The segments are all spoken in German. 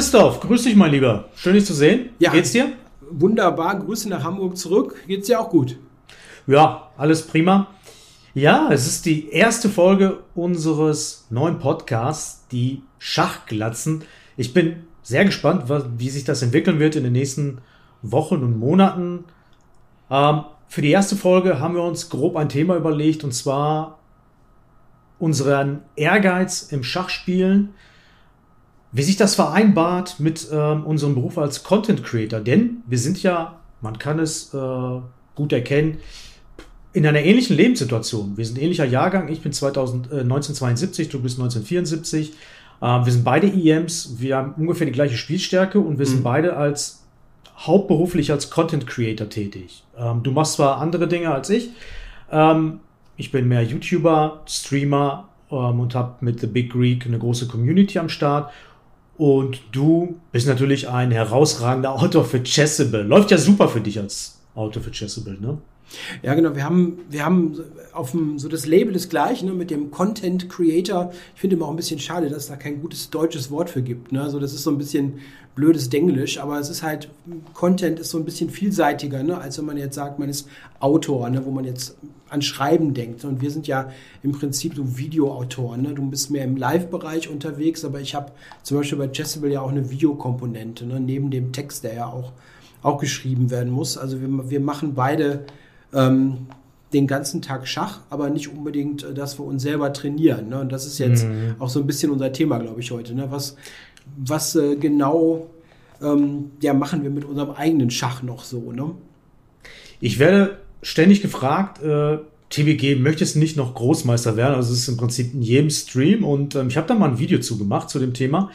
Christoph, grüß dich, mein Lieber. Schön, dich zu sehen. Ja. Geht's dir? Wunderbar. Grüße nach Hamburg zurück. Geht's dir auch gut? Ja, alles prima. Ja, es ist die erste Folge unseres neuen Podcasts, die Schachglatzen. Ich bin sehr gespannt, wie sich das entwickeln wird in den nächsten Wochen und Monaten. Ähm, für die erste Folge haben wir uns grob ein Thema überlegt, und zwar unseren Ehrgeiz im Schachspielen wie sich das vereinbart mit ähm, unserem Beruf als Content Creator. Denn wir sind ja, man kann es äh, gut erkennen, in einer ähnlichen Lebenssituation. Wir sind ähnlicher Jahrgang. Ich bin 2000, äh, 1972, du bist 1974. Äh, wir sind beide EMs. Wir haben ungefähr die gleiche Spielstärke und wir mhm. sind beide als hauptberuflich als Content Creator tätig. Ähm, du machst zwar andere Dinge als ich. Ähm, ich bin mehr YouTuber, Streamer ähm, und habe mit The Big Greek eine große Community am Start. Und du bist natürlich ein herausragender Autor für Chessable. Läuft ja super für dich als Autor für Chessable, ne? Ja, genau. Wir haben, wir haben auf dem, so das Label ist gleich, ne, mit dem Content Creator. Ich finde immer auch ein bisschen schade, dass es da kein gutes deutsches Wort für gibt. Ne? Also das ist so ein bisschen blödes Denglisch, aber es ist halt, Content ist so ein bisschen vielseitiger, ne, als wenn man jetzt sagt, man ist Autor, ne, wo man jetzt an Schreiben denkt. Und wir sind ja im Prinzip so Videoautoren. Ne? Du bist mehr im Live-Bereich unterwegs, aber ich habe zum Beispiel bei Chessable ja auch eine Videokomponente, ne? neben dem Text, der ja auch, auch geschrieben werden muss. Also wir, wir machen beide ähm, den ganzen Tag Schach, aber nicht unbedingt, äh, dass wir uns selber trainieren. Ne? Und das ist jetzt mhm. auch so ein bisschen unser Thema, glaube ich, heute. Ne? Was, was äh, genau ähm, ja, machen wir mit unserem eigenen Schach noch so? Ne? Ich werde ständig gefragt, äh, TBG, möchtest du nicht noch Großmeister werden? Also es ist im Prinzip in jedem Stream und ähm, ich habe da mal ein Video zu gemacht zu dem Thema.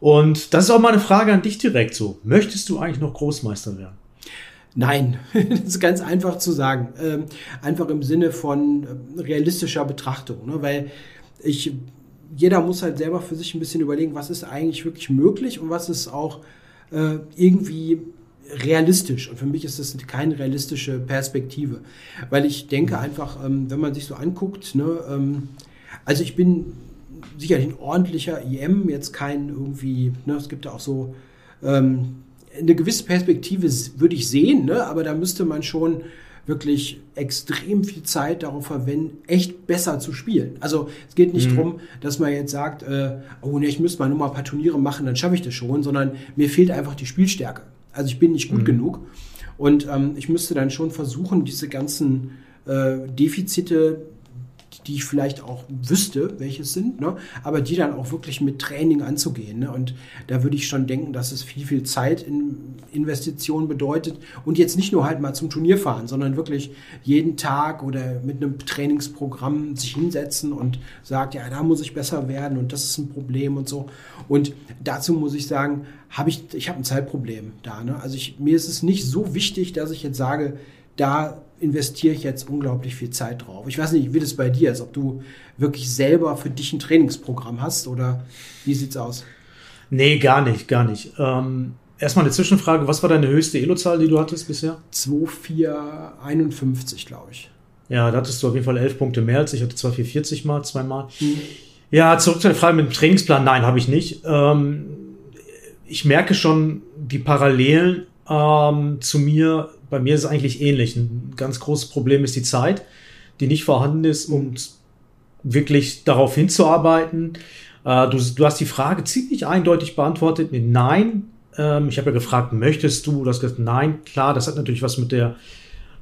Und das ist auch mal eine Frage an dich direkt so. Möchtest du eigentlich noch Großmeister werden? Nein, das ist ganz einfach zu sagen. Ähm, einfach im Sinne von äh, realistischer Betrachtung. Ne? Weil ich, jeder muss halt selber für sich ein bisschen überlegen, was ist eigentlich wirklich möglich und was ist auch äh, irgendwie realistisch. Und für mich ist das keine realistische Perspektive. Weil ich denke einfach, ähm, wenn man sich so anguckt, ne, ähm, also ich bin sicherlich ein ordentlicher IM, jetzt kein irgendwie, ne, es gibt ja auch so ähm, eine gewisse Perspektive würde ich sehen, ne? aber da müsste man schon wirklich extrem viel Zeit darauf verwenden, echt besser zu spielen. Also es geht nicht mhm. darum, dass man jetzt sagt, äh, oh ne, ich müsste mal nur mal ein paar Turniere machen, dann schaffe ich das schon, sondern mir fehlt einfach die Spielstärke. Also ich bin nicht gut mhm. genug. Und ähm, ich müsste dann schon versuchen, diese ganzen äh, Defizite die ich vielleicht auch wüsste, welche es sind, ne? aber die dann auch wirklich mit Training anzugehen. Ne? Und da würde ich schon denken, dass es viel, viel Zeit in Investitionen bedeutet und jetzt nicht nur halt mal zum Turnier fahren, sondern wirklich jeden Tag oder mit einem Trainingsprogramm sich hinsetzen und sagt, ja, da muss ich besser werden und das ist ein Problem und so. Und dazu muss ich sagen, habe ich, ich habe ein Zeitproblem da. Ne? Also ich, mir ist es nicht so wichtig, dass ich jetzt sage, da investiere ich jetzt unglaublich viel Zeit drauf. Ich weiß nicht, wie das bei dir ist, ob du wirklich selber für dich ein Trainingsprogramm hast oder wie sieht's aus? Nee, gar nicht, gar nicht. Ähm, erstmal eine Zwischenfrage, was war deine höchste Elo-Zahl, die du hattest bisher? 2451, glaube ich. Ja, da hattest du auf jeden Fall elf Punkte mehr als ich. hatte 2440 mal, zweimal. Mhm. Ja, zurück zu der Frage mit dem Trainingsplan. Nein, habe ich nicht. Ähm, ich merke schon die Parallelen ähm, zu mir bei mir ist es eigentlich ähnlich. Ein ganz großes Problem ist die Zeit, die nicht vorhanden ist, um wirklich darauf hinzuarbeiten. Äh, du, du, hast die Frage ziemlich eindeutig beantwortet mit Nein. Ähm, ich habe ja gefragt, möchtest du? Du hast gesagt, nein. Klar, das hat natürlich was mit der,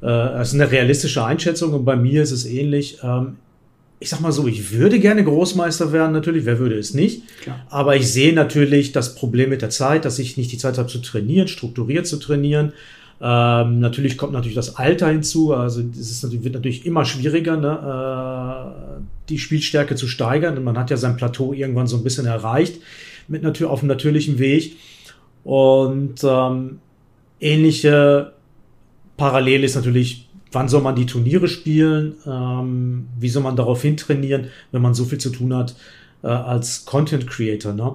äh, das ist eine realistische Einschätzung und bei mir ist es ähnlich. Ähm, ich sag mal so, ich würde gerne Großmeister werden, natürlich, wer würde es nicht? Klar. Aber ich sehe natürlich das Problem mit der Zeit, dass ich nicht die Zeit habe zu trainieren, strukturiert zu trainieren. Ähm, natürlich kommt natürlich das Alter hinzu, also es ist, wird natürlich immer schwieriger, ne, äh, die Spielstärke zu steigern. Man hat ja sein Plateau irgendwann so ein bisschen erreicht mit natürlich auf einem natürlichen Weg. Und ähm, ähnliche Parallele ist natürlich, wann soll man die Turniere spielen? Ähm, wie soll man darauf hintrainieren, wenn man so viel zu tun hat äh, als Content Creator? Ne?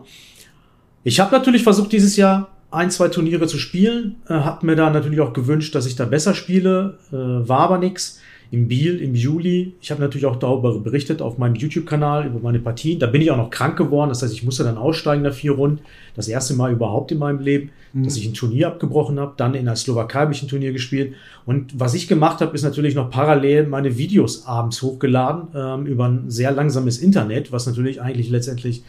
Ich habe natürlich versucht, dieses Jahr ein, zwei Turniere zu spielen. Äh, hab mir da natürlich auch gewünscht, dass ich da besser spiele. Äh, war aber nix. in Biel im Juli. Ich habe natürlich auch darüber berichtet auf meinem YouTube-Kanal über meine Partien. Da bin ich auch noch krank geworden. Das heißt, ich musste dann aussteigen nach vier Runden. Das erste Mal überhaupt in meinem Leben, mhm. dass ich ein Turnier abgebrochen habe. Dann in der Slowakei habe ich ein Turnier gespielt. Und was ich gemacht habe, ist natürlich noch parallel meine Videos abends hochgeladen ähm, über ein sehr langsames Internet, was natürlich eigentlich letztendlich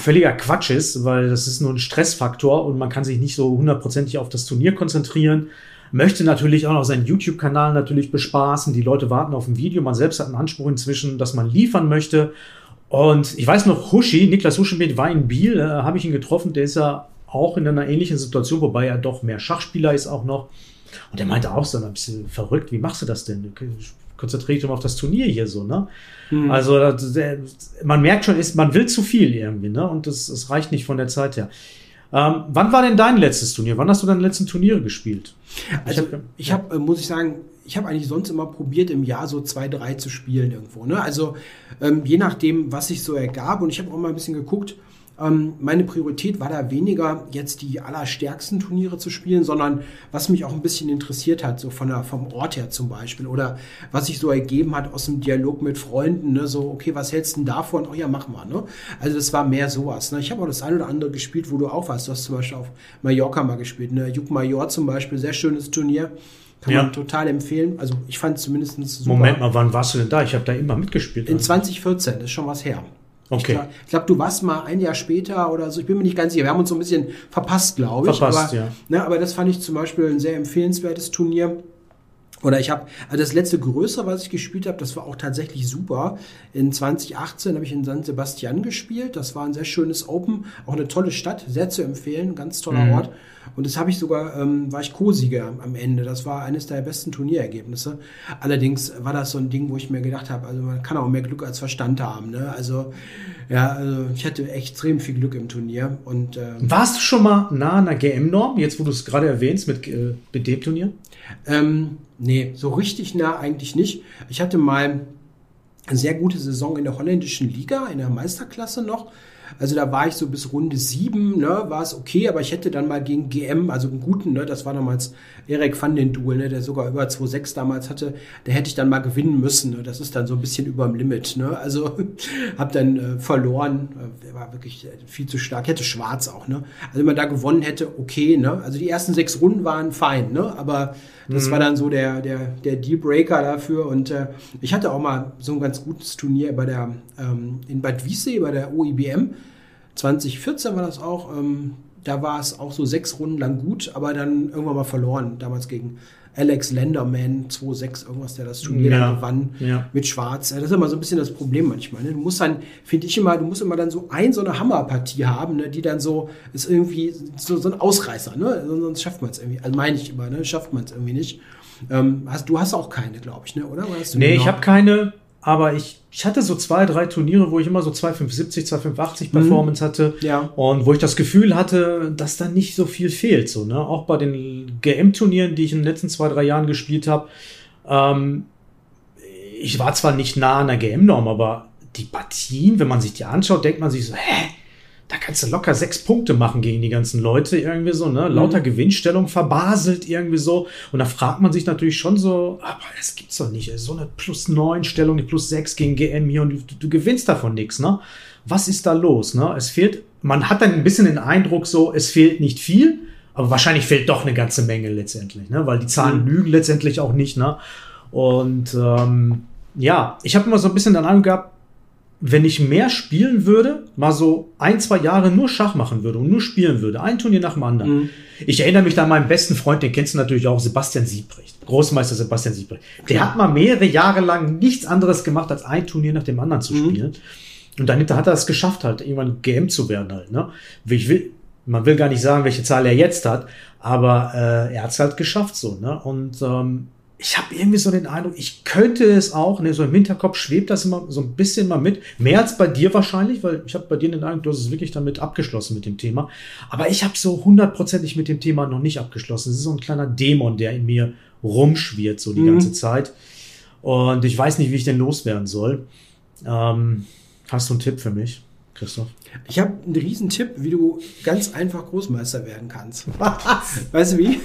völliger Quatsch ist, weil das ist nur ein Stressfaktor und man kann sich nicht so hundertprozentig auf das Turnier konzentrieren möchte natürlich auch noch seinen YouTube-Kanal natürlich bespaßen. Die Leute warten auf ein Video. Man selbst hat einen Anspruch inzwischen, dass man liefern möchte. Und ich weiß noch, Hushi, Niklas Huschenbeet war in Biel, äh, habe ich ihn getroffen. Der ist ja auch in einer ähnlichen Situation, wobei er doch mehr Schachspieler ist auch noch. Und er meinte auch so ein bisschen verrückt, wie machst du das denn? Du konzentrierst dich mal auf das Turnier hier so, ne? Hm. Also man merkt schon, ist, man will zu viel irgendwie, ne? Und das, das reicht nicht von der Zeit her. Ähm, wann war denn dein letztes Turnier? Wann hast du deine letzten Turniere gespielt? Also ich habe, hab, äh, muss ich sagen, ich habe eigentlich sonst immer probiert, im Jahr so zwei, drei zu spielen irgendwo. Ne? Also ähm, je nachdem, was sich so ergab. Und ich habe auch mal ein bisschen geguckt, ähm, meine Priorität war da weniger, jetzt die allerstärksten Turniere zu spielen, sondern was mich auch ein bisschen interessiert hat, so von der, vom Ort her zum Beispiel, oder was sich so ergeben hat aus dem Dialog mit Freunden, ne? so, okay, was hältst du denn davon? Oh ja, mach mal. Ne? Also das war mehr sowas. Ne? Ich habe auch das eine oder andere gespielt, wo du auch warst. Du hast zum Beispiel auf Mallorca mal gespielt. Ne? Juk Major zum Beispiel, sehr schönes Turnier. Kann ja. man total empfehlen. Also ich fand es zumindest super. Moment mal, wann warst du denn da? Ich habe da immer mitgespielt. In 2014, das ist schon was her. Okay. Ich glaube, glaub, du warst mal ein Jahr später oder so. Ich bin mir nicht ganz sicher. Wir haben uns so ein bisschen verpasst, glaube ich. Verpasst, aber, ja. Ne, aber das fand ich zum Beispiel ein sehr empfehlenswertes Turnier. Oder ich habe, also das letzte größere, was ich gespielt habe, das war auch tatsächlich super. In 2018 habe ich in San Sebastian gespielt. Das war ein sehr schönes Open, auch eine tolle Stadt, sehr zu empfehlen, ganz toller mhm. Ort. Und das habe ich sogar, ähm, war ich Co-Sieger am Ende. Das war eines der besten Turnierergebnisse. Allerdings war das so ein Ding, wo ich mir gedacht habe, also man kann auch mehr Glück als Verstand haben. Ne? Also ja, also ich hatte extrem viel Glück im Turnier. Und ähm, warst du schon mal nah an der GM-Norm? Jetzt, wo du es gerade erwähnst mit, äh, mit dem Turnier? Ähm, nee, so richtig nah eigentlich nicht. Ich hatte mal eine sehr gute Saison in der holländischen Liga, in der Meisterklasse noch. Also da war ich so bis Runde sieben, ne, war es okay, aber ich hätte dann mal gegen GM, also einen guten, ne, das war damals Erik van den Duel, ne, der sogar über 2,6 damals hatte, der hätte ich dann mal gewinnen müssen. Ne, das ist dann so ein bisschen über dem Limit. Ne, also habe dann äh, verloren, äh, war wirklich äh, viel zu stark, hätte schwarz auch. Ne, also wenn man da gewonnen hätte, okay. Ne, also die ersten sechs Runden waren fein, ne, aber das mhm. war dann so der, der, der Dealbreaker dafür. Und äh, ich hatte auch mal so ein ganz gutes Turnier bei der, ähm, in Bad Wiessee, bei der OIBM. 2014 war das auch. Ähm, da war es auch so sechs Runden lang gut, aber dann irgendwann mal verloren. Damals gegen Alex Lenderman 2-6, irgendwas, der das Turnier ja, gewann ja. mit Schwarz. Das ist immer so ein bisschen das Problem manchmal. Ne? Du musst dann, finde ich immer, du musst immer dann so ein, so eine Hammerpartie haben, ne? die dann so, ist irgendwie so, so ein Ausreißer, ne? sonst schafft man es irgendwie. Also meine ich immer, ne? schafft man es irgendwie nicht. Ähm, hast, du hast auch keine, glaube ich, ne? oder? oder nee, ich habe keine aber ich, ich hatte so zwei, drei Turniere, wo ich immer so 2,570, 2,580 mhm. Performance mhm. hatte. Ja. Und wo ich das Gefühl hatte, dass da nicht so viel fehlt. So, ne? Auch bei den GM-Turnieren, die ich in den letzten zwei, drei Jahren gespielt habe. Ähm, ich war zwar nicht nah an der GM-Norm, aber die Partien, wenn man sich die anschaut, denkt man sich so, hä? Da kannst du locker sechs Punkte machen gegen die ganzen Leute irgendwie so, ne? Lauter mhm. Gewinnstellung verbaselt irgendwie so. Und da fragt man sich natürlich schon so, aber das gibt's doch nicht. So eine plus neun Stellung, die plus sechs gegen GM hier und du, du gewinnst davon nichts, ne? Was ist da los, ne? Es fehlt, man hat dann ein bisschen den Eindruck so, es fehlt nicht viel, aber wahrscheinlich fehlt doch eine ganze Menge letztendlich, ne? Weil die Zahlen mhm. lügen letztendlich auch nicht, ne? Und ähm, ja, ich habe immer so ein bisschen den Eindruck gehabt, wenn ich mehr spielen würde, mal so ein, zwei Jahre nur Schach machen würde und nur spielen würde, ein Turnier nach dem anderen. Mhm. Ich erinnere mich da an meinen besten Freund, den kennst du natürlich auch, Sebastian Siebrecht. Großmeister Sebastian Siebrecht. Der hat mal mehrere Jahre lang nichts anderes gemacht, als ein Turnier nach dem anderen zu mhm. spielen. Und dann hat er es geschafft, halt irgendwann GM zu werden halt. Ne? Ich will, man will gar nicht sagen, welche Zahl er jetzt hat, aber äh, er hat es halt geschafft so. Ne? Und ähm, ich habe irgendwie so den Eindruck, ich könnte es auch, ne, so im Hinterkopf schwebt das immer so ein bisschen mal mit. Mehr als bei dir wahrscheinlich, weil ich habe bei dir den Eindruck, du hast es wirklich damit abgeschlossen mit dem Thema. Aber ich habe so hundertprozentig mit dem Thema noch nicht abgeschlossen. Es ist so ein kleiner Dämon, der in mir rumschwirrt so die mhm. ganze Zeit. Und ich weiß nicht, wie ich denn loswerden soll. Ähm, hast du einen Tipp für mich? Christoph? Ich habe einen riesen Tipp, wie du ganz einfach Großmeister werden kannst. Was? Weißt du wie?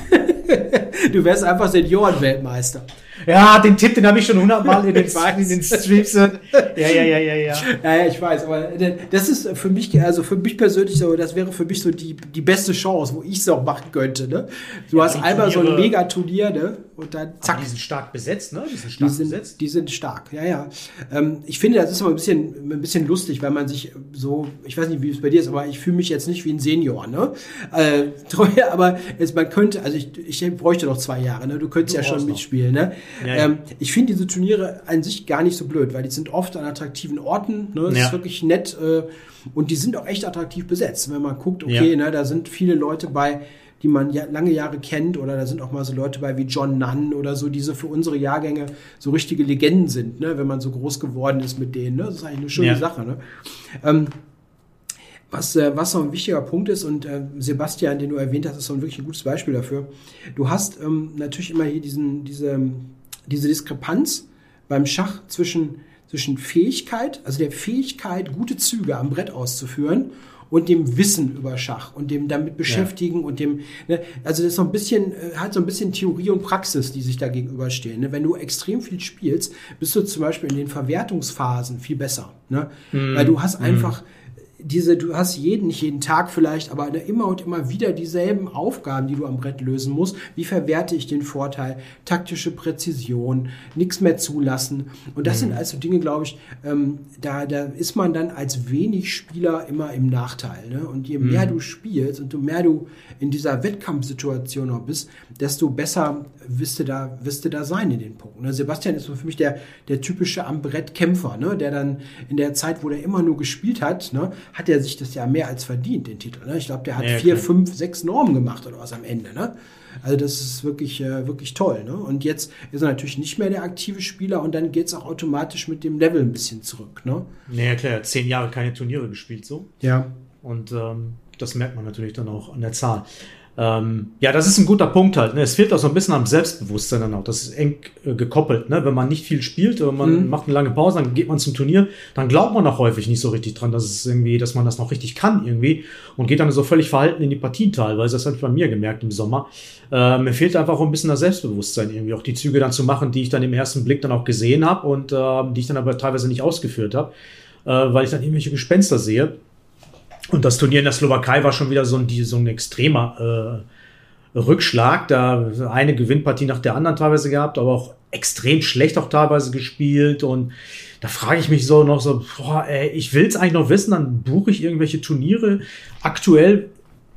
Du wärst einfach Seniorenweltmeister. Ja, den Tipp, den habe ich schon hundertmal in den, in den Streams. Ja, ja, ja, ja, ja. Ja, ja, ich weiß, aber äh, das ist für mich, also für mich persönlich so, das wäre für mich so die, die beste Chance, wo ich es auch machen könnte. Ne? Du ja, hast einmal so ein Megaturnier, ne? Und dann zack. Aber die sind stark besetzt, ne? Die sind stark die sind, besetzt. Die sind stark, ja, ja. Ähm, ich finde, das ist aber ein bisschen, ein bisschen lustig, weil man sich so, ich weiß nicht, wie es bei dir ist, aber ich fühle mich jetzt nicht wie ein Senior, ne? Äh, aber es, man könnte, also ich, ich bräuchte noch zwei Jahre, ne? Du könntest du ja schon mitspielen, ne? Ja, ja. Ähm, ich finde diese Turniere an sich gar nicht so blöd, weil die sind oft an attraktiven Orten, ne? Das ja. ist wirklich nett äh, und die sind auch echt attraktiv besetzt. Wenn man guckt, okay, ne, da sind viele Leute bei, die man ja lange Jahre kennt, oder da sind auch mal so Leute bei wie John Nunn oder so, die so für unsere Jahrgänge so richtige Legenden sind, ne, wenn man so groß geworden ist mit denen. Ne? Das ist eigentlich eine schöne. Sache. Ne? Ähm, was, äh, was noch ein wichtiger Punkt ist, und äh, Sebastian, den du erwähnt hast, ist so ein wirklich ein gutes Beispiel dafür. Du hast ähm, natürlich immer hier diesen, diese, diese Diskrepanz beim Schach zwischen, zwischen Fähigkeit, also der Fähigkeit, gute Züge am Brett auszuführen und dem Wissen über Schach und dem damit beschäftigen ja. und dem, ne, also das ist so ein bisschen, äh, hat so ein bisschen Theorie und Praxis, die sich da gegenüberstehen. Ne? Wenn du extrem viel spielst, bist du zum Beispiel in den Verwertungsphasen viel besser. Ne? Mhm. Weil du hast mhm. Diese, du hast jeden, nicht jeden Tag vielleicht, aber immer und immer wieder dieselben Aufgaben, die du am Brett lösen musst. Wie verwerte ich den Vorteil? Taktische Präzision, nichts mehr zulassen. Und das mhm. sind also Dinge, glaube ich, ähm, da, da ist man dann als wenig Spieler immer im Nachteil. Ne? Und je mehr mhm. du spielst und je mehr du in dieser Wettkampfsituation noch bist, desto besser wirst du da, wirst du da sein in den Punkten. Ne? Sebastian ist für mich der, der typische am Brett Kämpfer, ne? der dann in der Zeit, wo der immer nur gespielt hat, ne? Hat er sich das ja mehr als verdient, den Titel. Ne? Ich glaube, der hat ja, vier, fünf, sechs Normen gemacht oder was am Ende. Ne? Also das ist wirklich, äh, wirklich toll. Ne? Und jetzt ist er natürlich nicht mehr der aktive Spieler und dann geht es auch automatisch mit dem Level ein bisschen zurück. Ne? Naja, klar, zehn Jahre keine Turniere gespielt so. Ja. Und ähm, das merkt man natürlich dann auch an der Zahl. Ähm, ja, das ist ein guter Punkt halt. Ne? Es fehlt auch so ein bisschen am Selbstbewusstsein dann auch. Das ist eng äh, gekoppelt. Ne? Wenn man nicht viel spielt, wenn man mhm. macht eine lange Pause, dann geht man zum Turnier, dann glaubt man auch häufig nicht so richtig dran, dass es irgendwie, dass man das noch richtig kann irgendwie und geht dann so völlig verhalten in die Partien teilweise. Das habe ich bei mir gemerkt im Sommer. Äh, mir fehlt einfach auch ein bisschen das Selbstbewusstsein irgendwie, auch die Züge dann zu machen, die ich dann im ersten Blick dann auch gesehen habe und äh, die ich dann aber teilweise nicht ausgeführt habe, äh, weil ich dann irgendwelche Gespenster sehe. Und das Turnier in der Slowakei war schon wieder so ein, so ein extremer äh, Rückschlag. Da eine Gewinnpartie nach der anderen teilweise gehabt, aber auch extrem schlecht auch teilweise gespielt. Und da frage ich mich so noch so, boah, ey, ich will es eigentlich noch wissen, dann buche ich irgendwelche Turniere. Aktuell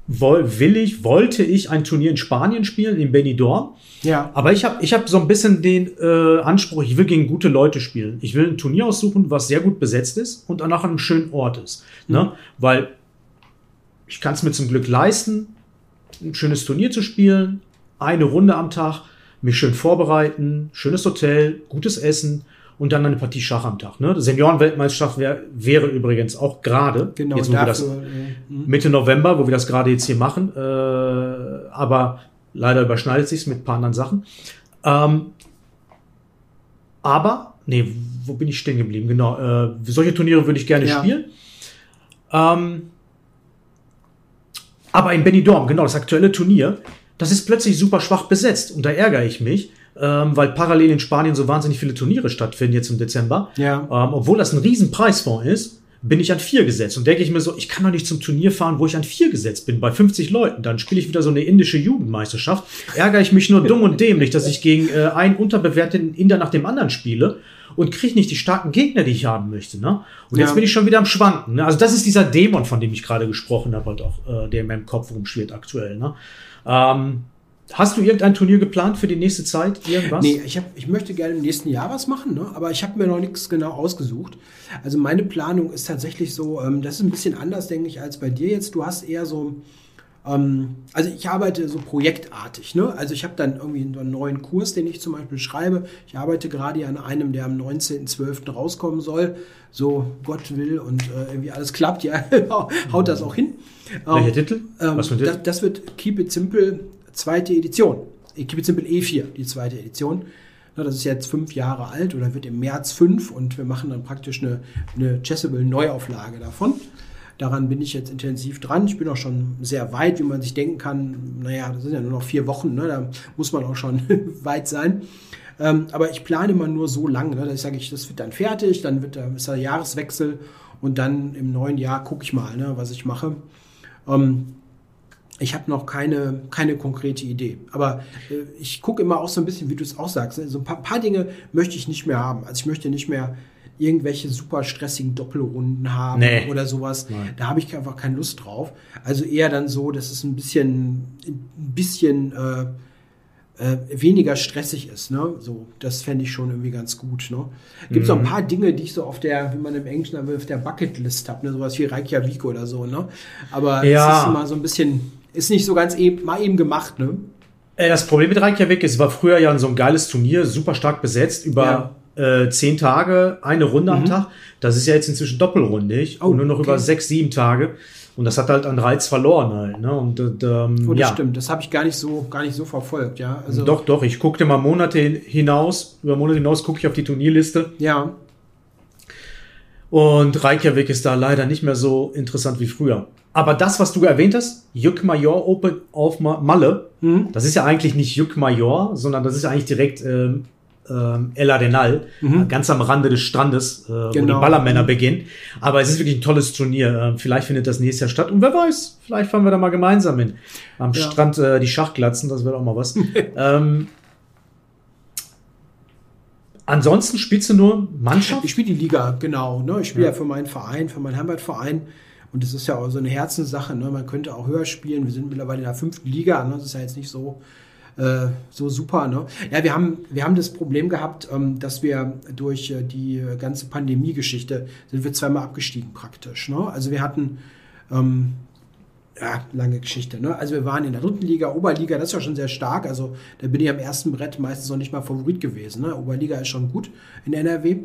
will ich, wollte ich ein Turnier in Spanien spielen, in Benidorm. Ja. Aber ich habe ich hab so ein bisschen den äh, Anspruch, ich will gegen gute Leute spielen. Ich will ein Turnier aussuchen, was sehr gut besetzt ist und auch nach einem schönen Ort ist. Ne? Mhm. Ne? Weil ich kann es mir zum Glück leisten, ein schönes Turnier zu spielen, eine Runde am Tag, mich schön vorbereiten, schönes Hotel, gutes Essen und dann eine Partie Schach am Tag. Ne? Seniorenweltmeisterschaft wär, wäre übrigens auch gerade, genau, jetzt, wo wir das, äh, Mitte November, wo wir das gerade jetzt hier machen, äh, aber leider überschneidet sich mit ein paar anderen Sachen. Ähm, aber, nee, wo bin ich stehen geblieben? Genau, äh, solche Turniere würde ich gerne ja. spielen. Ähm, aber in Benidorm, genau, das aktuelle Turnier, das ist plötzlich super schwach besetzt. Und da ärgere ich mich, ähm, weil parallel in Spanien so wahnsinnig viele Turniere stattfinden jetzt im Dezember. Ja. Ähm, obwohl das ein riesen Preisfonds ist, bin ich an vier gesetzt. Und denke ich mir so, ich kann doch nicht zum Turnier fahren, wo ich an vier gesetzt bin, bei 50 Leuten. Dann spiele ich wieder so eine indische Jugendmeisterschaft. Ärgere ich mich nur dumm und dämlich, dass ich gegen äh, einen unterbewerteten Inder nach dem anderen spiele und kriege nicht die starken Gegner, die ich haben möchte. Ne? Und ja. jetzt bin ich schon wieder am Schwanken. Ne? Also das ist dieser Dämon, von dem ich gerade gesprochen habe, halt auch, äh, der in meinem Kopf rumschwirrt aktuell. Ne? Ähm, Hast du irgendein Turnier geplant für die nächste Zeit? Irgendwas? Nee, ich, hab, ich möchte gerne im nächsten Jahr was machen, ne? aber ich habe mir noch nichts genau ausgesucht. Also meine Planung ist tatsächlich so, ähm, das ist ein bisschen anders, denke ich, als bei dir jetzt. Du hast eher so, ähm, also ich arbeite so projektartig. Ne? Also ich habe dann irgendwie einen neuen Kurs, den ich zum Beispiel schreibe. Ich arbeite gerade an einem, der am 19.12. rauskommen soll. So Gott will und äh, irgendwie alles klappt, ja, haut das auch hin. Welcher ähm, Titel? Was für ein Titel? Das, das wird Keep It Simple zweite Edition. Keep It Simple E4, die zweite Edition. Das ist jetzt fünf Jahre alt oder wird im März fünf und wir machen dann praktisch eine, eine Chessable-Neuauflage davon. Daran bin ich jetzt intensiv dran. Ich bin auch schon sehr weit, wie man sich denken kann. Naja, das sind ja nur noch vier Wochen, ne? da muss man auch schon weit sein. Ähm, aber ich plane immer nur so lang, ne, ich sage, ich, das wird dann fertig, dann wird da ist der Jahreswechsel und dann im neuen Jahr gucke ich mal, ne, was ich mache. Ähm, ich habe noch keine, keine konkrete Idee. Aber äh, ich gucke immer auch so ein bisschen, wie du es auch sagst. Ne? So ein paar, paar Dinge möchte ich nicht mehr haben. Also ich möchte nicht mehr irgendwelche super stressigen Doppelrunden haben Nee. oder sowas. Nein. Da habe ich einfach keine Lust drauf. Also eher dann so, dass es ein bisschen, ein bisschen äh, äh, weniger stressig ist. Ne? So, das fände ich schon irgendwie ganz gut. Ne? Gibt so Mhm. ein paar Dinge, die ich so auf der, wie man im Englischen auf der Bucketlist habe, ne? sowas wie Reykjavik oder so. Ne? Aber Ja. es ist immer so ein bisschen, ist nicht so ganz eben, mal eben gemacht. Ne? Äh, Das Problem mit Reykjavik ist, es war früher ja so ein geiles Turnier, super stark besetzt, über äh, zehn Tage, eine Runde am Tag. Das ist ja jetzt inzwischen doppelrundig Oh, und nur noch okay. über sechs, sieben Tage. Und das hat halt an Reiz verloren halt. Ne? Und äh, ähm, Oh, das ja, stimmt. Das habe ich gar nicht so, gar nicht so verfolgt. Ja, also doch, doch. Ich guckte mal Monate hin- hinaus, über Monate hinaus gucke ich auf die Turnierliste. ja, Und Reykjavik ist da leider nicht mehr so interessant wie früher. Aber das, was du erwähnt hast, Juk Major Open auf Ma- Malle, Mhm. das ist ja eigentlich nicht Juk Major, sondern das ist eigentlich direkt ähm, ähm, El Arenal, Mhm. ganz am Rande des Strandes, äh, wo die Genau. Ballermänner beginnen. Aber es ist wirklich ein tolles Turnier. Ähm, vielleicht findet das nächstes Jahr statt. Und wer weiß, vielleicht fahren wir da mal gemeinsam hin. Am Ja. Strand äh, die Schachglatzen, das wäre auch mal was. ähm, ansonsten spielst du nur Mannschaft? Ich spiele die Liga, genau. Ne? Ich spiele Ja. ja. für meinen Verein, für meinen Heimatverein. Und das ist ja auch so eine Herzenssache. Ne? Man könnte auch höher spielen. Wir sind mittlerweile in der fünften Liga. Ne? Das ist ja jetzt nicht so, äh, so super. Ne? Ja, wir haben, wir haben das Problem gehabt, ähm, dass wir durch äh, die ganze Pandemie-Geschichte sind wir zweimal abgestiegen praktisch. Ne? Also wir hatten ähm, ja, lange Geschichte. Ne? Also wir waren in der dritten Liga, Oberliga, das ist ja schon sehr stark. Also da bin ich am ersten Brett meistens noch nicht mal Favorit gewesen. Ne? Oberliga ist schon gut in NRW.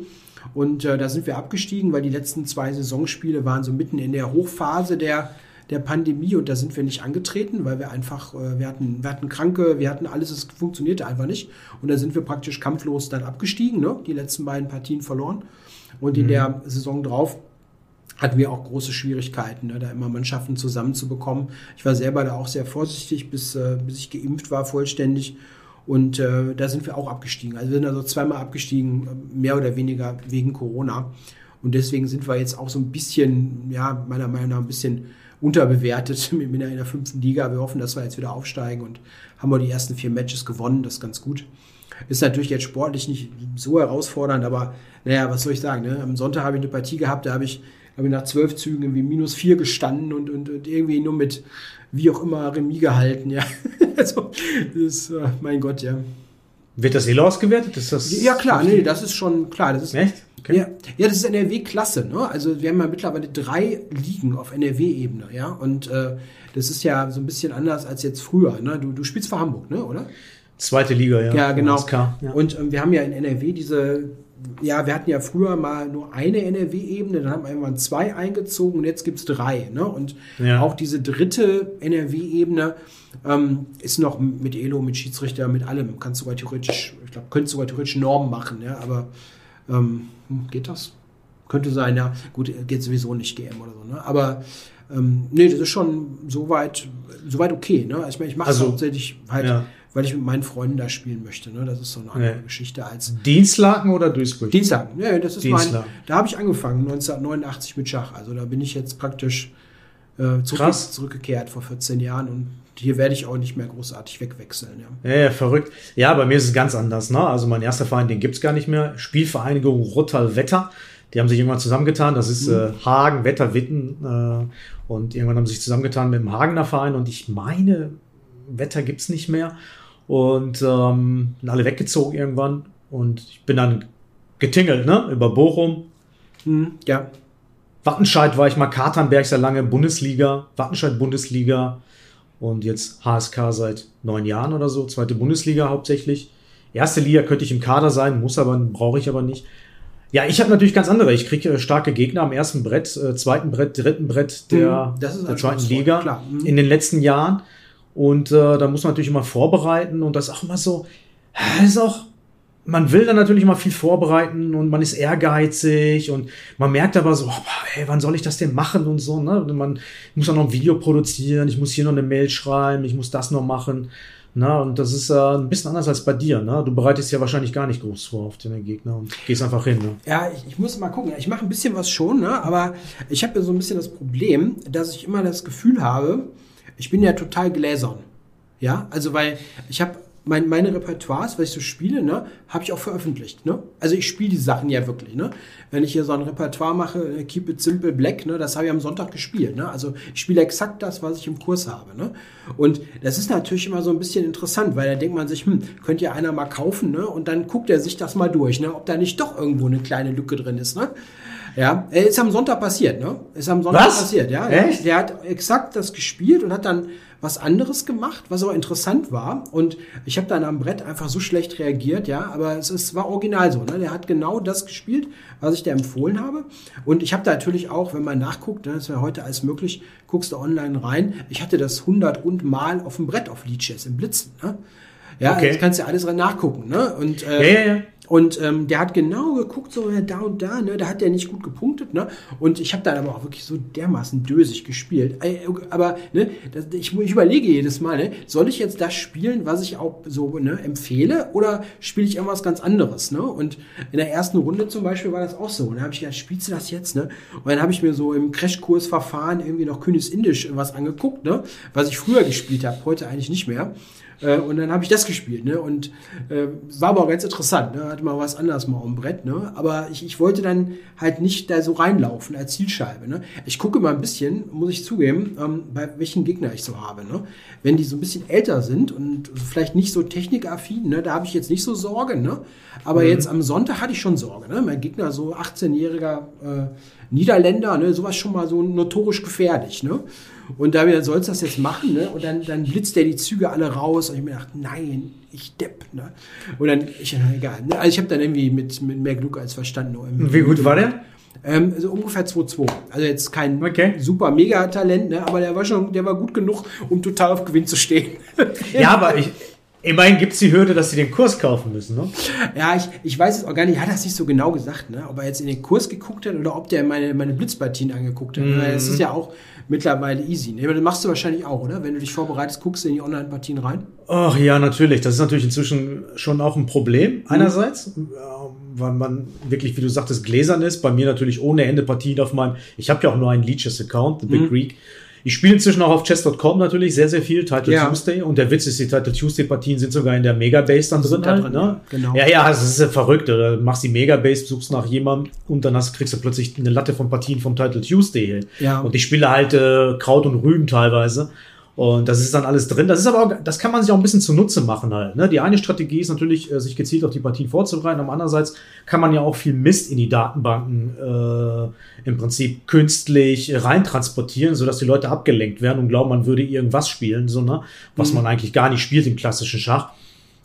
Und äh, da sind wir abgestiegen, weil die letzten zwei Saisonspiele waren so mitten in der Hochphase der, der Pandemie und da sind wir nicht angetreten, weil wir einfach, äh, wir, hatten, wir hatten Kranke, wir hatten alles, es funktionierte einfach nicht. Und da sind wir praktisch kampflos dann abgestiegen, ne? die letzten beiden Partien verloren. Und in der Saison drauf hatten wir auch große Schwierigkeiten, ne, da immer Mannschaften zusammenzubekommen. Ich war selber da auch sehr vorsichtig, bis, äh, bis ich geimpft war vollständig. Und äh, da sind wir auch abgestiegen. Also wir sind also zweimal abgestiegen, mehr oder weniger wegen Corona. Und deswegen sind wir jetzt auch so ein bisschen, ja, meiner Meinung nach ein bisschen unterbewertet in der, in der fünften Liga. Wir hoffen, dass wir jetzt wieder aufsteigen und haben wir die ersten vier Matches gewonnen. Das ist ganz gut. Ist natürlich jetzt sportlich nicht so herausfordernd, aber naja, was soll ich sagen? Ne? Am Sonntag habe ich eine Partie gehabt, da habe ich, habe ich nach zwölf Zügen irgendwie minus vier gestanden und, und, und irgendwie nur mit wie auch immer Remis gehalten. Ja, also, das ist, äh, mein Gott, ja. Wird das Elo ausgewertet? Ist das Ja, klar, nee, das ist schon klar. Das ist, Echt? Okay. ja, ja, das ist NRW-Klasse. Ne? Also wir haben ja mittlerweile drei Ligen auf NRW-Ebene, ja. Und äh, das ist ja so ein bisschen anders als jetzt früher. Ne? Du, du spielst für Hamburg, ne? oder? Zweite Liga, ja. Ja, genau. Ja. Und ähm, wir haben ja in NRW diese, ja, wir hatten ja früher mal nur eine NRW-Ebene, dann haben wir irgendwann zwei eingezogen und jetzt gibt's drei. Ne? Und Ja. auch diese dritte NRW-Ebene ähm, ist noch mit Elo, mit Schiedsrichter, mit allem. Kannst sogar theoretisch, ich glaube, könntest sogar theoretisch Normen machen, ja, aber ähm, hm, geht das? Könnte sein, ja. Gut, geht sowieso nicht GM oder so, ne? Aber ähm, nee, das ist schon soweit, soweit okay, ne? Ich meine, ich mache es Also, hauptsächlich halt, ja. weil ich mit meinen Freunden da spielen möchte, ne? Das ist so eine andere Ja. Geschichte als Dienstlaken oder Duisburg? Dienstag. Ja, das ist mein, da habe ich angefangen, 1989 mit Schach. Also da bin ich jetzt praktisch äh, zurück, Krass. zurückgekehrt vor 14 Jahren und hier werde ich auch nicht mehr großartig wegwechseln, ja. Ja, ja, verrückt. Ja, bei mir ist es ganz anders. Ne? Also mein erster Verein, den gibt's gar nicht mehr. Spielvereinigung Rottal-Wetter. Die haben sich irgendwann zusammengetan. Das ist äh, Hagen, Wetter, Witten. Äh, und irgendwann haben sie sich zusammengetan mit dem Hagener Verein. Und ich meine, Wetter gibt's nicht mehr. Und ähm, sind alle weggezogen irgendwann. Und ich bin dann getingelt, ne? Über Bochum. Hm, ja. Wattenscheid war ich mal, Katernberg sehr lange, Bundesliga, Wattenscheid Bundesliga und jetzt HSK seit neun Jahren oder so, zweite Bundesliga hauptsächlich. Erste Liga könnte ich im Kader sein, muss aber, brauche ich aber nicht. Ja, ich habe natürlich ganz andere. Ich kriege äh, starke Gegner am ersten Brett, äh, zweiten Brett, dritten Brett der, Mhm, der zweiten Liga. Mhm. in den letzten Jahren. Und äh, da muss man natürlich immer vorbereiten und das ist auch immer so, das ist auch, man will dann natürlich immer viel vorbereiten und man ist ehrgeizig und man merkt aber so, hey, wann soll ich das denn machen und so, ne? Man muss auch noch ein Video produzieren, ich muss hier noch eine Mail schreiben, ich muss das noch machen. Na, und das ist äh, ein bisschen anders als bei dir. Ne? Du bereitest ja wahrscheinlich gar nicht groß vor auf den Gegner und gehst einfach hin. Ne? Ja, ich, ich muss mal gucken. Ich mache ein bisschen was schon, ne? aber ich habe ja so ein bisschen das Problem, dass ich immer das Gefühl habe, ich bin ja total gläsern. Ja, also weil ich habe mein, meine Repertoires, was ich so spiele, ne, habe ich auch veröffentlicht. Ne? Also ich spiele die Sachen ja wirklich. Ne? Wenn ich hier so ein Repertoire mache, äh, Keep It Simple Black, ne, das habe ich am Sonntag gespielt. Ne? Also ich spiele exakt das, was ich im Kurs habe. Ne? Und das ist natürlich immer so ein bisschen interessant, weil da denkt man sich, hm, könnte ja einer mal kaufen, ne? Und dann guckt er sich das mal durch, ne? ob da nicht doch irgendwo eine kleine Lücke drin ist. Ne? Ja, ist am Sonntag passiert, ne? Ist am Sonntag Was? passiert, ja. Echt? Der hat exakt das gespielt und hat dann was anderes gemacht, was aber interessant war. Und ich habe dann am Brett einfach so schlecht reagiert, ja, aber es, es war original so. Ne? Der hat genau das gespielt, was ich dir empfohlen habe. Und ich habe da natürlich auch, wenn man nachguckt, ne, das wäre heute alles möglich, guckst du online rein. Ich hatte das 100 und Mal auf dem Brett auf Leeches im Blitzen. Ne? Ja, Okay. das kannst du ja alles nachgucken. Ne? Und, äh, Ja, ja, ja. Und ähm, der hat genau geguckt, so da und da, ne? Da hat der nicht gut gepunktet, ne? Und ich habe dann aber auch wirklich so dermaßen dösig gespielt. Äh, Aber ne, das, ich, ich überlege jedes Mal, ne, soll ich jetzt das spielen, was ich auch so ne, empfehle, oder spiele ich irgendwas ganz anderes, ne? Und in der ersten Runde zum Beispiel war das auch so. Und da habe ich gedacht, spielst du das jetzt, ne? Und dann habe ich mir so im Crashkursverfahren irgendwie noch Königs-Indisch was angeguckt, ne? Was ich früher gespielt habe, heute eigentlich nicht mehr. Äh, Und dann habe ich das gespielt, ne? Und äh, war aber auch ganz interessant, ne? Hatte mal was anderes mal am Brett, ne? Aber ich, ich wollte dann halt nicht da so reinlaufen als Zielscheibe, ne? Ich gucke mal ein bisschen, muss ich zugeben, ähm, bei welchen Gegner ich so habe, ne? Wenn die so ein bisschen älter sind und vielleicht nicht so technikaffin, ne? Da habe ich jetzt nicht so Sorge, ne? Aber jetzt am Sonntag hatte ich schon Sorge, ne? Mein Gegner, so 18-jähriger äh, Niederländer, ne? Sowas schon mal so notorisch gefährlich, ne? Und da wir sollst das jetzt machen, ne? Und dann, dann blitzt der die Züge alle raus. Und ich mir gedacht, nein, ich depp, ne? Und dann, ich, egal. Ne? Also ich habe dann irgendwie mit, mit mehr Glück als Verstand noch im- Wie gut war der? Ähm, so ungefähr 2-2. Also jetzt kein Okay. super Mega-Talent, ne? Aber der war schon, der war gut genug, um total auf Gewinn zu stehen. Ja, aber ich, immerhin gibt's die Hürde, dass sie den Kurs kaufen müssen. Ne? Ja, ich, ich weiß es auch gar nicht, er hat das nicht so genau gesagt, ne? ob er jetzt in den Kurs geguckt hat oder ob der meine, meine Blitzpartien angeguckt hat. Weil Es ist ja auch mittlerweile easy. Ne? Aber Das machst du wahrscheinlich auch, oder? Wenn du dich vorbereitest, guckst du in die Online-Partien rein. Ach ja, natürlich. Das ist natürlich inzwischen schon auch ein Problem einerseits, äh, weil man wirklich, wie du sagtest, gläsern ist. Bei mir natürlich ohne Ende Partien auf meinem. Ich habe ja auch nur einen Leeches-Account, The Big Greek. Ich spiele inzwischen auch auf chess.com natürlich sehr, sehr viel, Title Ja. Tuesday. Und der Witz ist, die Title Tuesday-Partien sind sogar in der Megabase dann drin. Halt, drin, ne? ja, genau. Ja, ja, das ist ja verrückt. Du machst die Megabase, suchst nach jemandem und dann hast, kriegst du plötzlich eine Latte von Partien vom Title Tuesday hin. Ja. Und ich spiele halt äh, Kraut und Rüben teilweise. Und das ist dann alles drin. Das ist aber auch, das kann man sich auch ein bisschen zunutze machen halt. Ne? Die eine Strategie ist natürlich, äh, sich gezielt auf die Partien vorzubereiten. Aber andererseits kann man ja auch viel Mist in die Datenbanken äh, im Prinzip künstlich reintransportieren, sodass die Leute abgelenkt werden und glauben, man würde irgendwas spielen, so, ne? was man eigentlich gar nicht spielt im klassischen Schach.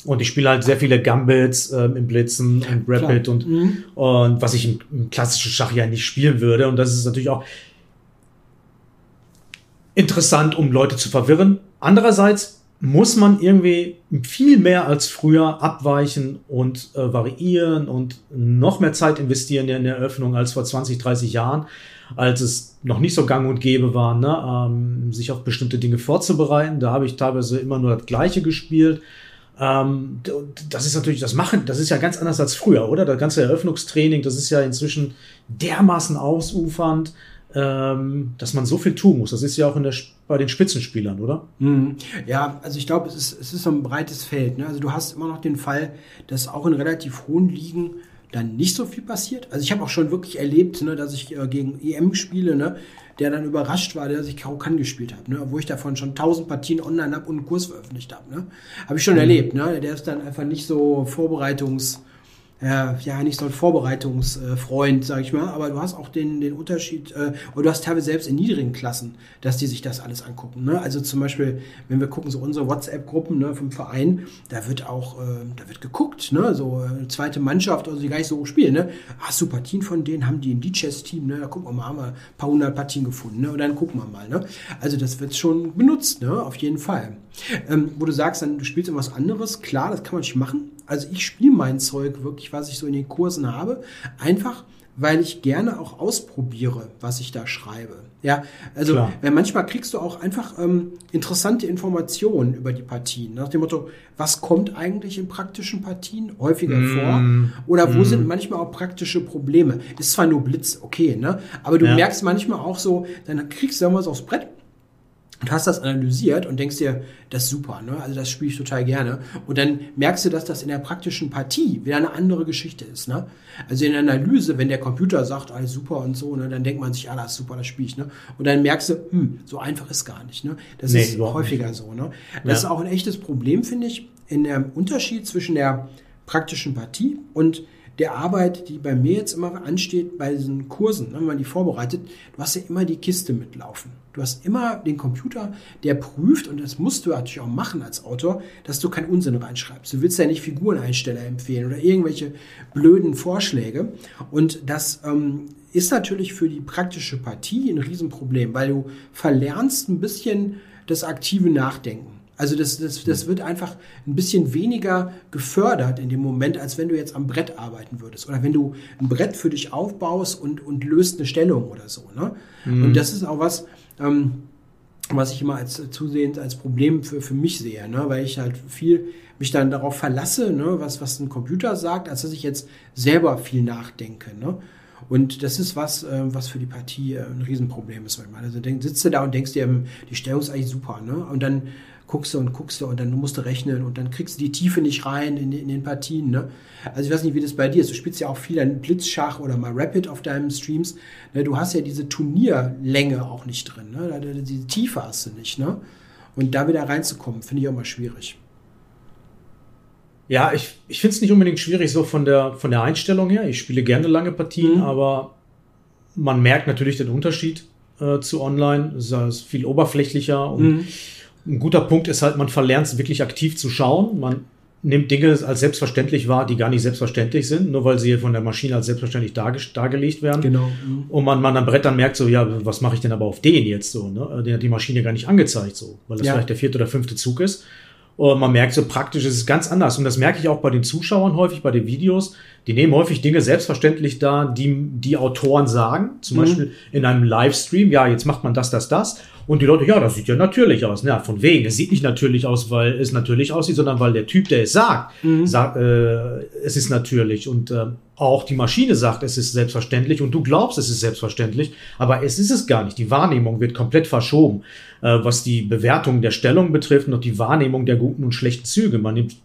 Und ich spiele halt sehr viele Gambits ähm, im Blitzen und Rapid Klar. und, und was ich im, im klassischen Schach ja nicht spielen würde. Und das ist natürlich auch interessant, um Leute zu verwirren. Andererseits muss man irgendwie viel mehr als früher abweichen und äh, variieren und noch mehr Zeit investieren in der Eröffnung als vor 20, 30 Jahren, als es noch nicht so gang und gäbe war, ne? ähm, sich auf bestimmte Dinge vorzubereiten. Da habe ich teilweise immer nur das Gleiche gespielt. Ähm, das ist natürlich, das machen, das ist ja ganz anders als früher, oder? Das ganze Eröffnungstraining, das ist ja inzwischen dermaßen ausufernd, ähm, dass man so viel tun muss. Das ist ja auch in der, bei den Spitzenspielern, oder? Mhm. Ja, also ich glaube, es ist, es ist so ein breites Feld. Ne? Also du hast immer noch den Fall, dass auch in relativ hohen Ligen dann nicht so viel passiert. Also ich habe auch schon wirklich erlebt, ne, dass ich äh, gegen EM spiele, ne, der dann überrascht war, dass ich Karo-Kann gespielt habe, ne, wo ich davon schon tausend Partien online habe und einen Kurs veröffentlicht habe. Ne? Habe ich schon erlebt. Ne? Der ist dann einfach nicht so Vorbereitungs äh, ja, nicht so ein Vorbereitungsfreund, sag ich mal, aber du hast auch den, den Unterschied, äh, oder du hast teilweise selbst in niedrigen Klassen, dass die sich das alles angucken. Ne? Also zum Beispiel, wenn wir gucken, so unsere WhatsApp-Gruppen ne, vom Verein, da wird auch, äh, da wird geguckt, ne? so äh, zweite Mannschaft, also die gar nicht so spielen. Ne? Hast du Partien von denen, haben die ein D-Chess-Team, ne? da gucken wir mal, haben wir ein paar hundert Partien gefunden, ne? und dann gucken wir mal. Ne? Also das wird schon benutzt, ne? auf jeden Fall. Ähm, wo du sagst, dann, du spielst irgendwas anderes, klar, das kann man nicht machen. Also ich spiele mein Zeug wirklich, was ich so in den Kursen habe, einfach weil ich gerne auch ausprobiere, was ich da schreibe. Ja, also Klar. weil manchmal kriegst du auch einfach ähm, interessante Informationen über die Partien. Nach dem Motto, was kommt eigentlich in praktischen Partien häufiger mm. vor? Oder wo mm. sind manchmal auch praktische Probleme? Ist zwar nur Blitz, okay, ne? Aber du ja. merkst manchmal auch so, dann kriegst du irgendwas aufs Brett und hast das analysiert und denkst dir, das ist super, ne? Also das spiele ich total gerne. Und dann merkst du, dass das in der praktischen Partie wieder eine andere Geschichte ist, ne? Also in der Analyse, wenn der Computer sagt, alles super und so, ne, dann denkt man sich, ah, das ist super, das spiele ich, ne? Und dann merkst du, hm, so einfach ist gar nicht, ne? Das nee, ist häufiger nicht. so, ne? Das ja. ist auch ein echtes Problem, finde ich, in dem Unterschied zwischen der praktischen Partie und der Arbeit, die bei mir jetzt immer ansteht, bei diesen Kursen, ne, wenn man die vorbereitet, du hast ja immer die Kiste mitlaufen. Du hast immer den Computer, der prüft, und das musst du natürlich auch machen als Autor, dass du keinen Unsinn reinschreibst. Du willst ja nicht Figureneinsteller empfehlen oder irgendwelche blöden Vorschläge. Und das ähm, ist natürlich für die praktische Partie ein Riesenproblem, weil du verlernst ein bisschen das aktive Nachdenken. Also das, das, das wird einfach ein bisschen weniger gefördert in dem Moment, als wenn du jetzt am Brett arbeiten würdest. Oder wenn du ein Brett für dich aufbaust und, und löst eine Stellung oder so. Ne? Mhm. Und das ist auch was, ähm, was ich immer als zusehends als Problem für, für mich sehe, ne? weil ich halt viel mich dann darauf verlasse, ne? was, was ein Computer sagt, als dass ich jetzt selber viel nachdenke. Ne? Und das ist was, äh, was für die Partie äh, ein Riesenproblem ist. Also denk, sitzt du da und denkst dir, ähm, die Stellung ist eigentlich super. Ne? Und dann guckst du und guckst du und dann musst du rechnen und dann kriegst du die Tiefe nicht rein in, in den Partien. Ne? Also ich weiß nicht, wie das bei dir ist. Du spielst ja auch viel an Blitzschach oder mal Rapid auf deinen Streams. Ne? Du hast ja diese Turnierlänge auch nicht drin. Ne? Diese Tiefe hast du nicht. Ne? Und da wieder reinzukommen, finde ich auch mal schwierig. Ja, ich, ich finde es nicht unbedingt schwierig so von der, von der Einstellung her. Ich spiele gerne lange Partien, mhm. aber man merkt natürlich den Unterschied äh, zu online. Es ist viel oberflächlicher und mhm ein guter Punkt ist halt, man verlernt es wirklich aktiv zu schauen. Man nimmt Dinge als selbstverständlich wahr, die gar nicht selbstverständlich sind, nur weil sie von der Maschine als selbstverständlich darge dargelegt werden. Genau. Und man, man am Brett dann merkt so, ja, was mache ich denn aber auf den jetzt so? Ne? Den hat die Maschine gar nicht angezeigt, so, weil das ja. vielleicht der vierte oder fünfte Zug ist. Und man merkt so praktisch, ist es ganz anders. Und das merke ich auch bei den Zuschauern häufig, bei den Videos. Die nehmen häufig Dinge selbstverständlich da, die die Autoren sagen. Zum mhm. Beispiel in einem Livestream, ja, jetzt macht man das, das, das. Und die Leute, ja, das sieht ja natürlich aus. Ja, von wegen. Es sieht nicht natürlich aus, weil es natürlich aussieht, sondern weil der Typ, der es sagt, mhm. sagt, äh, es ist natürlich. Und äh, auch die Maschine sagt, es ist selbstverständlich und du glaubst, es ist selbstverständlich, aber es ist es gar nicht. Die Wahrnehmung wird komplett verschoben, äh, was die Bewertung der Stellung betrifft und die Wahrnehmung der guten und schlechten Züge. Man nimmt,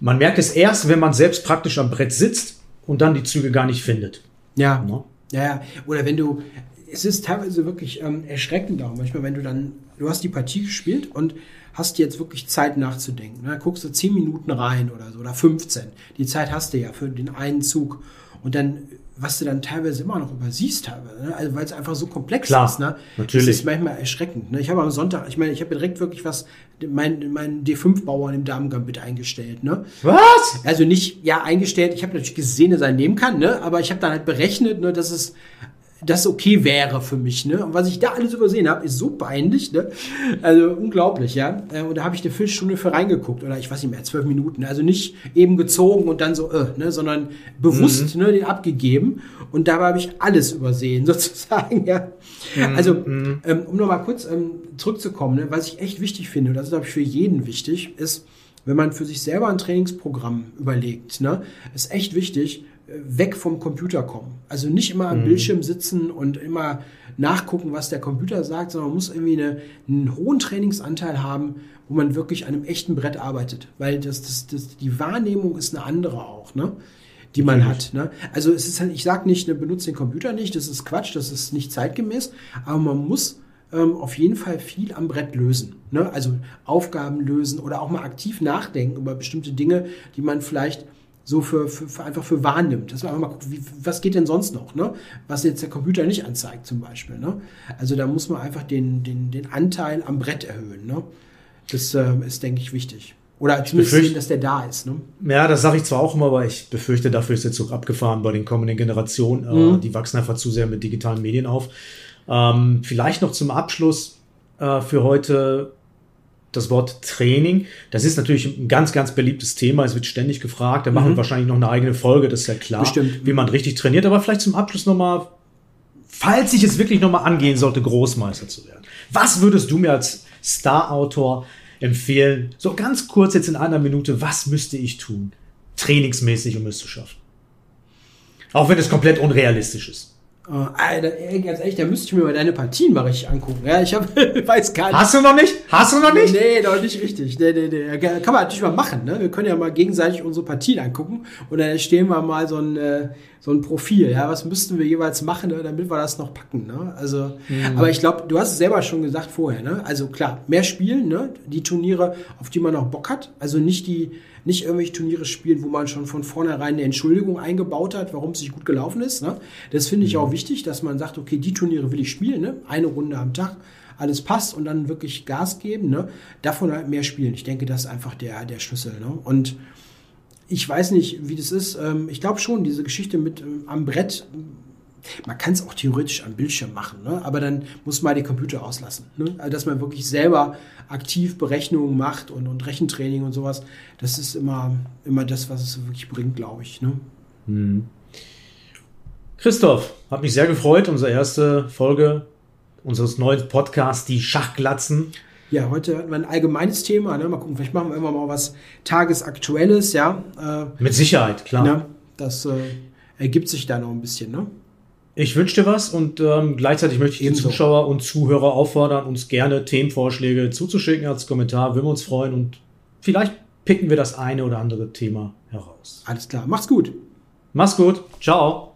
man merkt es erst, wenn man selbst praktisch am Brett sitzt und dann die Züge gar nicht findet. Ja. ja. Ja, oder wenn du, es ist teilweise wirklich ähm, erschreckend auch manchmal, wenn du dann, du hast die Partie gespielt und hast jetzt wirklich Zeit nachzudenken. Ne? Guckst du 10 Minuten rein oder so oder 15. Die Zeit hast du ja für den einen Zug. Und dann, was du dann teilweise immer noch übersiehst, teilweise, ne? also weil es einfach so komplex Klar, ist. Ne? Natürlich. Das ist manchmal erschreckend. Ne? Ich habe am Sonntag, ich meine, ich habe direkt wirklich was, mein, mein D5-Bauern im Damengambit eingestellt. Ne? Was? Also nicht, ja, eingestellt. Ich habe natürlich gesehen, dass er nehmen kann, ne? aber ich habe dann halt berechnet, ne, dass es das okay wäre für mich. Ne? Und was ich da alles übersehen habe, ist so peinlich. Ne? Also unglaublich, ja. Äh, und da habe ich eine Viertelstunde für reingeguckt oder ich weiß nicht mehr, zwölf Minuten. Also nicht eben gezogen und dann so, äh, ne? sondern bewusst mhm. ne, den abgegeben. Und dabei habe ich alles übersehen, sozusagen. Ja. Mhm. Also, mhm. ähm, um nochmal kurz ähm, zurückzukommen, ne? was ich echt wichtig finde, und das ist, glaube ich, für jeden wichtig, ist, wenn man für sich selber ein Trainingsprogramm überlegt, ne, ist echt wichtig, weg vom Computer kommen. Also nicht immer am mhm. Bildschirm sitzen und immer nachgucken, was der Computer sagt, sondern man muss irgendwie eine, einen hohen Trainingsanteil haben, wo man wirklich an einem echten Brett arbeitet. Weil das, das, das, die Wahrnehmung ist eine andere auch, ne? die man Natürlich. hat. Ne? Also es ist halt, ich sage nicht, ne, benutze den Computer nicht, das ist Quatsch, das ist nicht zeitgemäß, aber man muss ähm, auf jeden Fall viel am Brett lösen. Ne? Also Aufgaben lösen oder auch mal aktiv nachdenken über bestimmte Dinge, die man vielleicht so für, für, für einfach für wahrnimmt. Dass man einfach mal guckt, wie, was geht denn sonst noch, ne? Was jetzt der Computer nicht anzeigt zum Beispiel. Ne? Also da muss man einfach den, den, den Anteil am Brett erhöhen. Ne? Das äh, ist, denke ich, wichtig. Oder zumindest sehen, dass der da ist. Ne? Ja, das sage ich zwar auch immer, aber ich befürchte, dafür ist der Zug abgefahren bei den kommenden Generationen. Äh, mhm. Äh, die wachsen einfach zu sehr mit digitalen Medien auf. Ähm, vielleicht noch zum Abschluss äh, für heute das Wort Training. Das ist natürlich ein ganz, ganz beliebtes Thema. Es wird ständig gefragt. Da machen wir wahrscheinlich noch eine eigene Folge, das ist ja klar, Bestimmt. wie man richtig trainiert. Aber vielleicht zum Abschluss nochmal, falls ich es wirklich nochmal angehen sollte, Großmeister zu werden. Was würdest du mir als Star-Autor empfehlen? So ganz kurz jetzt in einer Minute, was müsste ich tun? Trainingsmäßig, um es zu schaffen. Auch wenn es komplett unrealistisch ist. Äh, Alter, ey, ganz ehrlich, da müsste ich mir mal deine Partien mal richtig angucken. Ja, ich hab, weiß gar nicht. Hast du noch nicht? Hast du noch nicht? Nee, noch nicht richtig. Nee, nee, nee. Kann man natürlich mal machen. Ne? Wir können ja mal gegenseitig unsere Partien angucken und dann stehen wir mal so ein, äh, so ein Profil. Ja, was müssten wir jeweils machen, ne? damit wir das noch packen. Ne? Also, Mhm. aber ich glaube, du hast es selber schon gesagt vorher. Ne? Also klar, mehr spielen, ne? die Turniere, auf die man noch Bock hat. Also nicht die, nicht irgendwelche Turniere spielen, wo man schon von vornherein eine Entschuldigung eingebaut hat, warum es nicht gut gelaufen ist. Ne? Das finde ich auch wichtig, dass man sagt, okay, die Turniere will ich spielen, ne? eine Runde am Tag, alles passt und dann wirklich Gas geben. Ne? Davon halt mehr spielen. Ich denke, das ist einfach der, der Schlüssel. Ne? Und ich weiß nicht, wie das ist. Ähm, Ich glaube schon, diese Geschichte mit ähm, am Brett, man kann es auch theoretisch am Bildschirm machen, ne? aber dann muss man den Computer auslassen. Ne? Also, dass man wirklich selber aktiv Berechnungen macht und, und Rechentraining und sowas, das ist immer, immer das, was es wirklich bringt, glaube ich. Ne? Christoph, hat mich sehr gefreut. Unsere erste Folge unseres neuen Podcasts, die Schachglatzen. Ja, heute hatten wir ein allgemeines Thema. Ne? Mal gucken, vielleicht machen wir irgendwann mal was Tagesaktuelles, ja. Äh, Mit Sicherheit, klar. ne? Das äh, ergibt sich da noch ein bisschen, ne? Ich wünsche dir was und ähm, gleichzeitig möchte ich die Ebenso. Zuschauer und Zuhörer auffordern, uns gerne Themenvorschläge zuzuschicken als Kommentar. Würden wir uns freuen und vielleicht picken wir das eine oder andere Thema heraus. Alles klar, macht's gut. Mach's gut. Ciao.